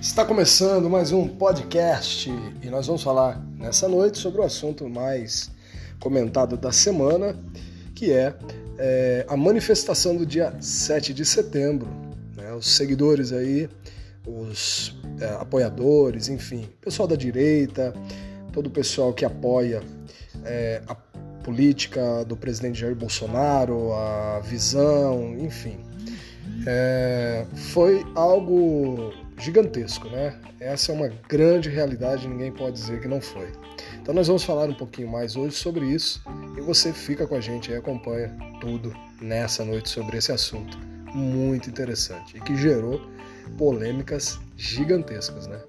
Está começando mais um podcast e nós vamos falar nessa noite sobre o assunto mais comentado da semana, que é, é a manifestação do dia 7 de setembro. Né? Os seguidores aí, os é, apoiadores, enfim, pessoal da direita, todo o pessoal que apoia é, a política do presidente Jair Bolsonaro, a visão, enfim. Foi algo gigantesco, né? Essa é uma grande realidade, ninguém pode dizer que não foi. Então nós vamos falar um pouquinho mais hoje sobre isso e você fica com a gente e acompanha tudo nessa noite sobre esse assunto muito interessante e que gerou polêmicas gigantescas, né?